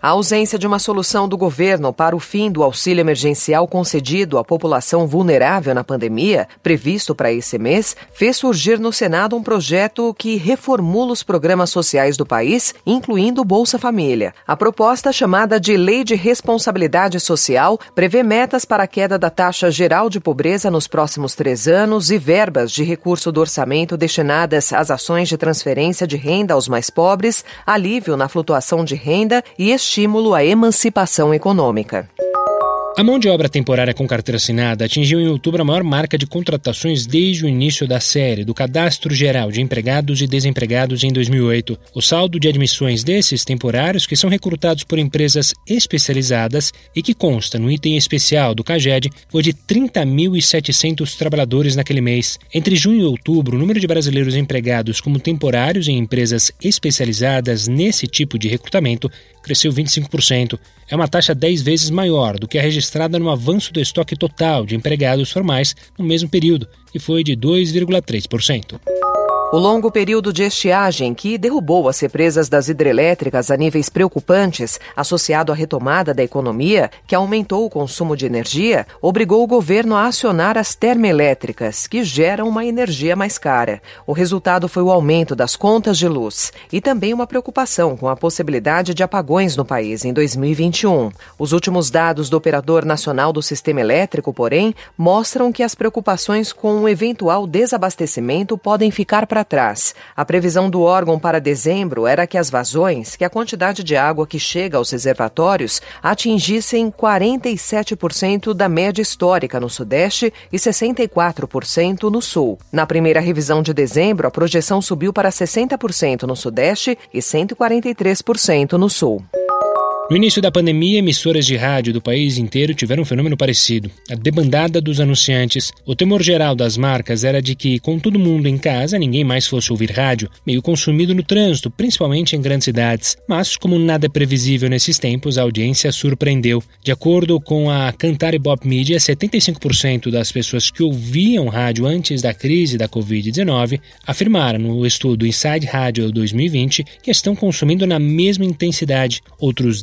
A ausência de uma solução do governo para o fim do auxílio emergencial concedido à população vulnerável na pandemia, previsto para esse mês, fez surgir no Senado um projeto que reformula os programas sociais do país, incluindo o Bolsa Família. A proposta, chamada de Lei de Responsabilidade Social, prevê metas para a queda da taxa geral de pobreza nos próximos três anos e verbas de recurso do orçamento destinadas às ações de transferência de renda aos mais pobres, alívio na flutuação de renda e estímulo à emancipação econômica. A mão de obra temporária com carteira assinada atingiu em outubro a maior marca de contratações desde o início da série do Cadastro Geral de Empregados e Desempregados em 2008. O saldo de admissões desses temporários, que são recrutados por empresas especializadas e que consta no item especial do CAGED, foi de 30.700 trabalhadores naquele mês. Entre junho e outubro, o número de brasileiros empregados como temporários em empresas especializadas nesse tipo de recrutamento cresceu 25%. É uma taxa 10 vezes maior do que a registrada no avanço do estoque total de empregados formais no mesmo período, que foi de 2,3%. O longo período de estiagem que derrubou as represas das hidrelétricas a níveis preocupantes, associado à retomada da economia, que aumentou o consumo de energia, obrigou o governo a acionar as termoelétricas, que geram uma energia mais cara. O resultado foi o aumento das contas de luz e também uma preocupação com a possibilidade de apagões no país em 2021. Os últimos dados do Operador Nacional do Sistema Elétrico, porém, mostram que as preocupações com o eventual desabastecimento podem ficar para para trás. A previsão do órgão para dezembro era que as vazões, que a quantidade de água que chega aos reservatórios, atingissem 47% da média histórica no Sudeste e 64% no Sul. Na primeira revisão de dezembro, a projeção subiu para 60% no Sudeste e 143% no Sul. No início da pandemia, emissoras de rádio do país inteiro tiveram um fenômeno parecido: a debandada dos anunciantes. O temor geral das marcas era de que, com todo mundo em casa, ninguém mais fosse ouvir rádio, meio consumido no trânsito, principalmente em grandes cidades. Mas, como nada é previsível nesses tempos, a audiência surpreendeu. De acordo com a Cantar Bop Media, 75% das pessoas que ouviam rádio antes da crise da Covid-19 afirmaram no estudo Inside Radio 2020 que estão consumindo na mesma intensidade. Outros